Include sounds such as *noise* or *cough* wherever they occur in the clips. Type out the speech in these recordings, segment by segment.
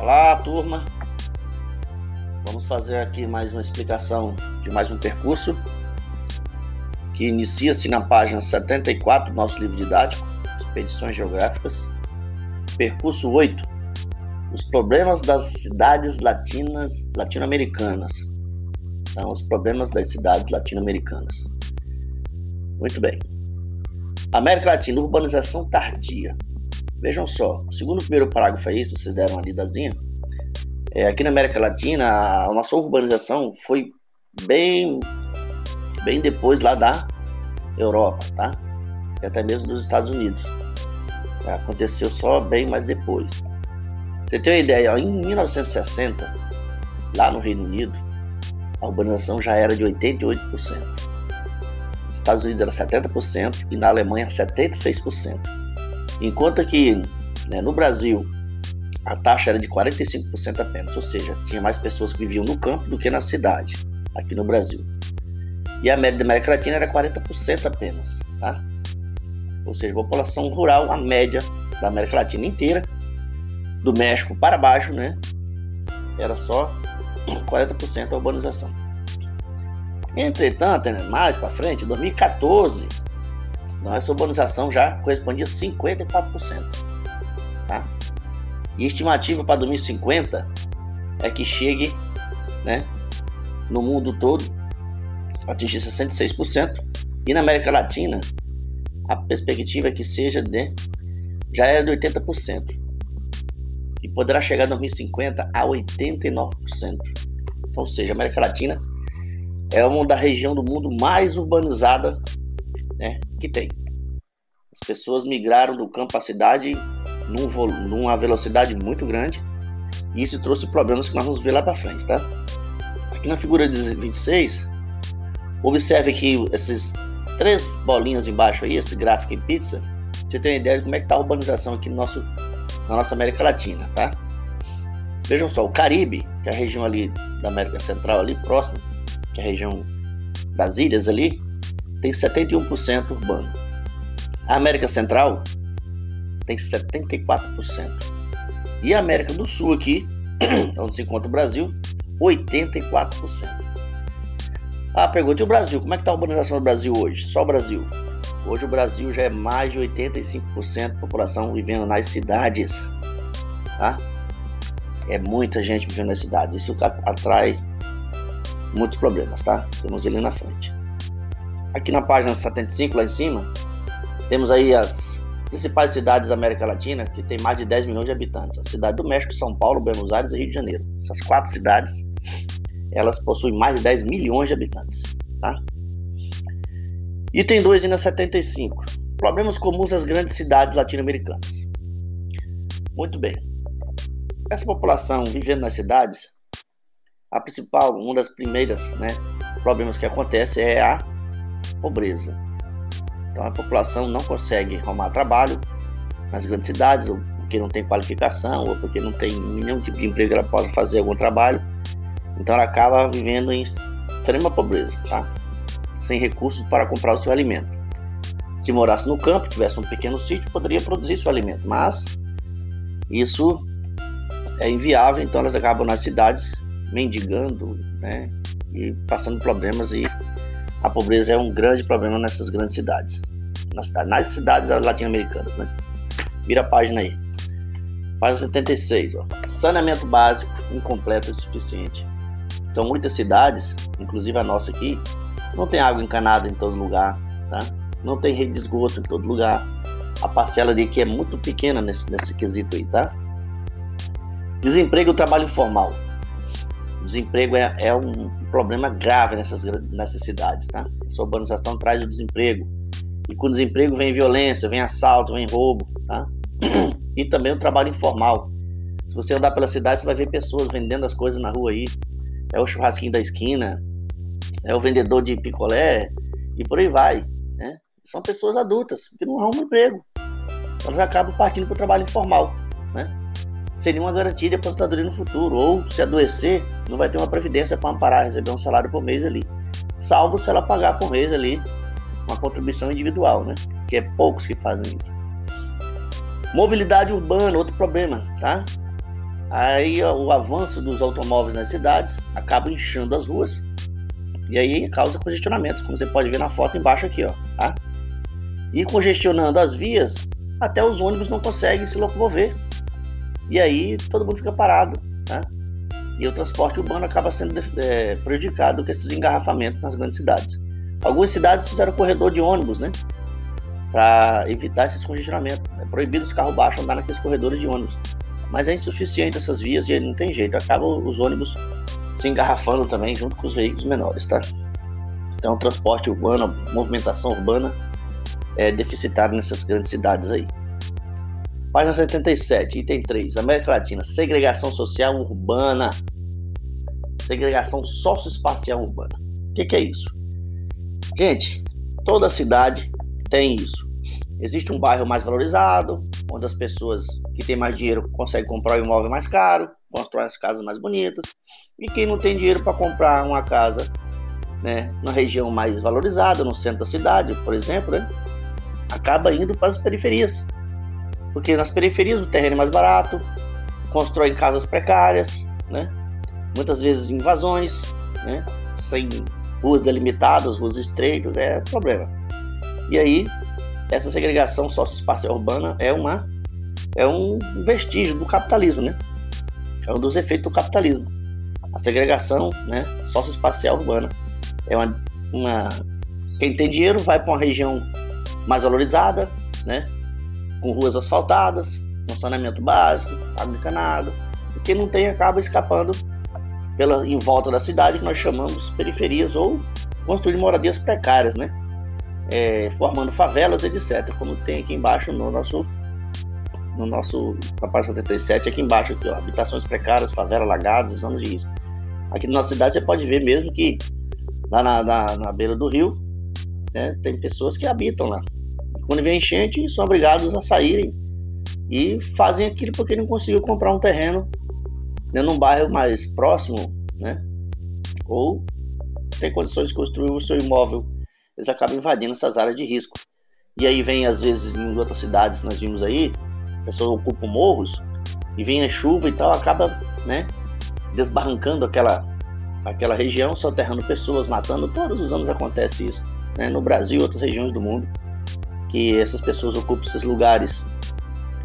Olá, turma. Vamos fazer aqui mais uma explicação de mais um percurso que inicia-se na página 74 do nosso livro didático, Expedições Geográficas. Percurso 8. Os problemas das cidades latinas, latino-americanas. Então, os problemas das cidades latino-americanas. Muito bem. América Latina, urbanização tardia. Vejam só, segundo o primeiro parágrafo aí, se vocês deram uma lidazinha, é, aqui na América Latina, a nossa urbanização foi bem, bem depois lá da Europa, tá? E até mesmo dos Estados Unidos. Aconteceu só bem mais depois. Você tem uma ideia, ó, em 1960, lá no Reino Unido, a urbanização já era de 88%. Nos Estados Unidos era 70% e na Alemanha 76%. Enquanto que né, no Brasil a taxa era de 45% apenas, ou seja, tinha mais pessoas que viviam no campo do que na cidade, aqui no Brasil. E a média da América Latina era 40% apenas, tá? Ou seja, a população rural, a média da América Latina inteira, do México para baixo, né? Era só 40% da urbanização. Entretanto, né, mais para frente, em 2014, nossa urbanização já correspondia a 54%. Tá? E estimativa para 2050 é que chegue né, no mundo todo atingir 66%. E na América Latina, a perspectiva é que seja de já é de 80%. E poderá chegar em 2050 a 89%. Então, ou seja, a América Latina é uma da região do mundo mais urbanizada né, que tem. As pessoas migraram do campo à cidade num, numa velocidade muito grande e isso trouxe problemas que nós vamos ver lá para frente, tá? Aqui na figura de 26, observe que esses três bolinhas embaixo aí, esse gráfico em pizza, você tem uma ideia de como é que está a urbanização aqui no nosso, na nossa América Latina, tá? Vejam só, o Caribe, que é a região ali da América Central ali próximo, que é a região das ilhas ali, tem 71% urbano. A América Central tem 74%. E a América do Sul aqui, *clears throat* onde se encontra o Brasil, 84%. Ah, pergunta, e o Brasil? Como é que está a urbanização do Brasil hoje? Só o Brasil. Hoje o Brasil já é mais de 85% da população vivendo nas cidades. Tá? É muita gente vivendo nas cidades. Isso atrai muitos problemas, tá? Temos ele na frente. Aqui na página 75, lá em cima, temos aí as principais cidades da América Latina, que tem mais de 10 milhões de habitantes. A cidade do México, São Paulo, Buenos Aires e Rio de Janeiro. Essas quatro cidades, elas possuem mais de 10 milhões de habitantes. Tá? Item 2, na 75. Problemas comuns às grandes cidades latino-americanas. Muito bem. Essa população vivendo nas cidades, a principal, uma das primeiras né, problemas que acontece é a pobreza. Então a população não consegue arrumar trabalho nas grandes cidades, ou porque não tem qualificação, ou porque não tem nenhum tipo de emprego que ela possa fazer algum trabalho. Então ela acaba vivendo em extrema pobreza, tá? Sem recursos para comprar o seu alimento. Se morasse no campo, tivesse um pequeno sítio, poderia produzir seu alimento, mas isso é inviável, então elas acabam nas cidades mendigando, né? E passando problemas e a pobreza é um grande problema nessas grandes cidades. Nas nas cidades latino-americanas, né? Vira a página aí. Página 76, ó. Saneamento básico incompleto e insuficiente. Então, muitas cidades, inclusive a nossa aqui, não tem água encanada em todo lugar, tá? Não tem rede de esgoto em todo lugar. A parcela de aqui é muito pequena nesse, nesse quesito aí, tá? Desemprego e trabalho informal. Desemprego é, é um problema grave nessas, nessas cidades, tá? Essa urbanização traz o desemprego. E com o desemprego vem violência, vem assalto, vem roubo, tá? *clears throat* E também o trabalho informal. Se você andar pela cidade, você vai ver pessoas vendendo as coisas na rua aí. É o churrasquinho da esquina, é o vendedor de picolé e por aí vai, né? São pessoas adultas que não arrumam emprego. Elas acabam partindo para o trabalho informal? Seria uma garantia de aposentadoria no futuro. Ou se adoecer, não vai ter uma previdência para amparar, receber um salário por mês ali. Salvo se ela pagar por mês ali uma contribuição individual, né? Que é poucos que fazem isso. Mobilidade urbana, outro problema, tá? Aí o avanço dos automóveis nas cidades acaba inchando as ruas e aí causa congestionamentos, como você pode ver na foto embaixo aqui, ó, tá? E congestionando as vias, até os ônibus não conseguem se locomover. E aí todo mundo fica parado, tá? E o transporte urbano acaba sendo é, prejudicado com esses engarrafamentos nas grandes cidades. Algumas cidades fizeram corredor de ônibus, né? Para evitar esses congestionamentos. É proibido os carros baixos andar naqueles corredores de ônibus. Mas é insuficiente essas vias e não tem jeito. Acaba os ônibus se engarrafando também junto com os veículos menores, tá? Então, transporte urbano, movimentação urbana é deficitário nessas grandes cidades aí. Página 77, item 3. América Latina, segregação social urbana. Segregação socioespacial urbana. O que, que é isso? Gente, toda cidade tem isso. Existe um bairro mais valorizado, onde as pessoas que têm mais dinheiro conseguem comprar um imóvel mais caro, constroem as casas mais bonitas. E quem não tem dinheiro para comprar uma casa né, na região mais valorizada, no centro da cidade, por exemplo, né, acaba indo para as periferias. Porque nas periferias o terreno é mais barato, constroem casas precárias, né, muitas vezes invasões, né, sem ruas delimitadas, ruas estreitas, é problema. E aí, essa segregação socioespacial urbana é uma é um vestígio do capitalismo, né? É um dos efeitos do capitalismo. A segregação, né, socioespacial urbana é uma, uma quem tem dinheiro vai para uma região mais valorizada, né, com ruas asfaltadas, com saneamento básico, água encanada. E quem não tem acaba escapando pela em volta da cidade que nós chamamos periferias ou construindo moradias precárias, né? É, formando favelas, etc. Como tem aqui embaixo no nosso no nosso na página 77 aqui embaixo aqui, ó, habitações precárias, favelas lagadas, zonas de risco. Aqui na nossa cidade você pode ver mesmo que lá na, na, na beira do rio, né, tem pessoas que habitam lá. Quando vem enchente, são obrigados a saírem e fazem aquilo porque não conseguiu comprar um terreno né, num bairro mais próximo, né? Ou tem condições de construir o seu imóvel, eles acabam invadindo essas áreas de risco. E aí vem, às vezes, em outras cidades, nós vimos aí, pessoas ocupam morros, e vem a chuva e tal, acaba, né, desbarrancando aquela, aquela região, soterrando pessoas, matando. Todos os anos acontece isso, né, no Brasil e outras regiões do mundo, que essas pessoas ocupam esses lugares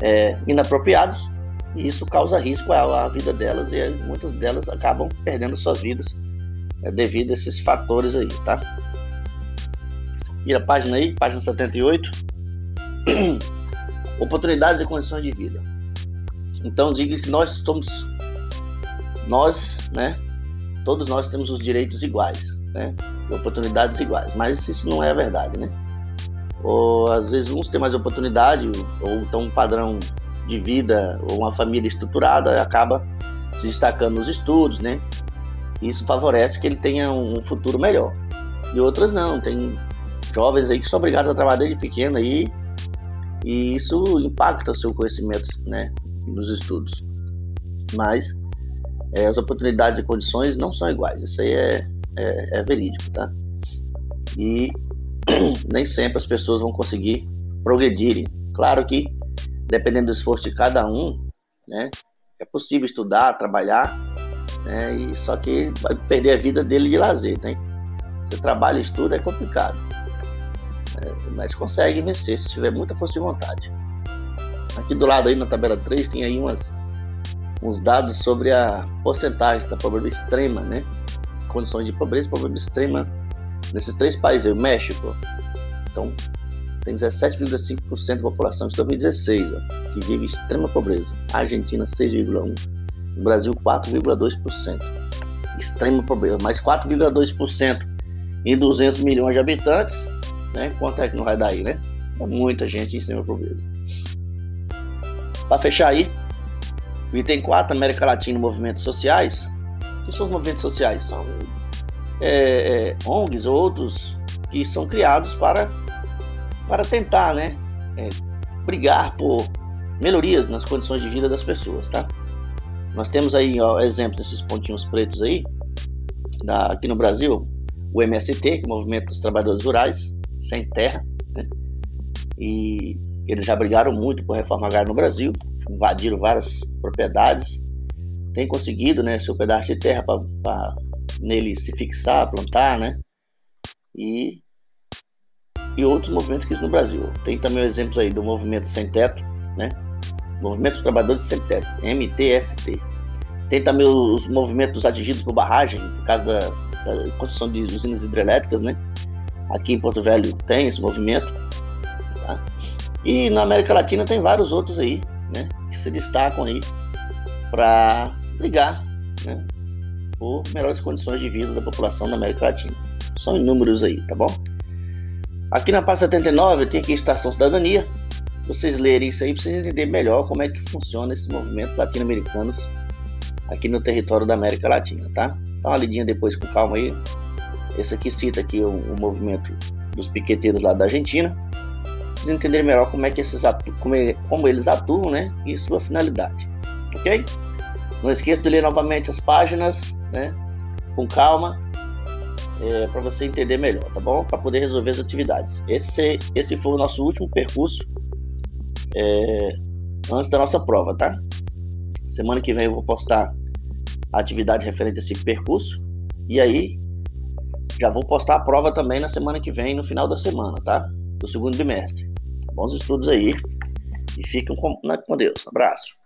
é, inapropriados e isso causa risco à, à vida delas e muitas delas acabam perdendo suas vidas é, devido a esses fatores aí, tá? E a página aí, página 78. *clears throat* Oportunidades e condições de vida. Então diga que nós somos nós, né? Todos nós temos os direitos iguais, né? Oportunidades iguais, mas isso não é verdade, né? Ou às vezes uns têm mais oportunidade ou estão um padrão de vida ou uma família estruturada acaba se destacando nos estudos, né? Isso favorece que ele tenha um futuro melhor. E outras não, tem jovens aí que são obrigados a trabalhar desde pequeno aí e isso impacta o seu conhecimento, né, nos estudos. Mas é, as oportunidades e condições não são iguais. Isso aí é, é, é verídico, tá? E *clears throat* nem sempre as pessoas vão conseguir progredirem. Claro que dependendo do esforço de cada um, né, é possível estudar, trabalhar, né, e só que vai perder a vida dele de lazer, né? Você trabalha e estuda é complicado, né, mas consegue vencer se tiver muita força de vontade. Aqui do lado aí na tabela 3 tem aí umas, uns dados sobre a porcentagem da pobreza extrema, né? Condições de pobreza pobreza extrema nesses três países, o México. Então, tem 17,5% da população de 2016 ó, que vive extrema pobreza. A Argentina 6,1%. O Brasil 4,2%. Extrema pobreza. Mais 4,2% em 200 milhões de habitantes. Né? Quanto é que não vai dar aí, né? É muita gente em extrema pobreza. Para fechar aí, o item 4, América Latina e movimentos sociais. O que são os movimentos sociais? São é, é, ONGs ou outros que são criados para para tentar, né, é, brigar por melhorias nas condições de vida das pessoas, tá? Nós temos aí, ó, exemplo desses pontinhos pretos aí, da, aqui no Brasil, o MST, que é o Movimento dos Trabalhadores Rurais, sem terra, né? E eles já brigaram muito por reforma agrária no Brasil, invadiram várias propriedades tem conseguido, né, seu pedaço de terra para nele se fixar, plantar, né? E, e outros movimentos que isso no Brasil. Tem também exemplos aí do movimento sem teto, né? Movimento dos Trabalhadores Sem Teto, MTST. Tem também os movimentos atingidos por barragem, por causa da, da construção de usinas hidrelétricas, né? Aqui em Porto Velho tem esse movimento. Tá? E na América Latina tem vários outros aí, né? Que se destacam aí para brigar, né? Por melhores condições de vida da população da América Latina. São inúmeros aí, tá bom? Aqui na Paz 79 tem aqui a Estação Cidadania, vocês lerem isso aí para vocês entenderem melhor como é que funciona esses movimentos latino-americanos aqui no território da América Latina, tá? Dá uma lidinha depois com calma aí. Esse aqui cita aqui o, o movimento dos piqueteiros lá da Argentina. Vocês entenderem melhor como é que esses atu como, é, como eles atuam, né? E sua finalidade. Ok? Não esqueça de ler novamente as páginas, né? Com calma. É, para você entender melhor, tá bom? Para poder resolver as atividades. Esse, esse foi o nosso último percurso é, antes da nossa prova, tá? Semana que vem eu vou postar a atividade referente a esse percurso. E aí, já vou postar a prova também na semana que vem, no final da semana, tá? Do segundo bimestre. Bons estudos aí. E ficam com, com Deus. Abraço.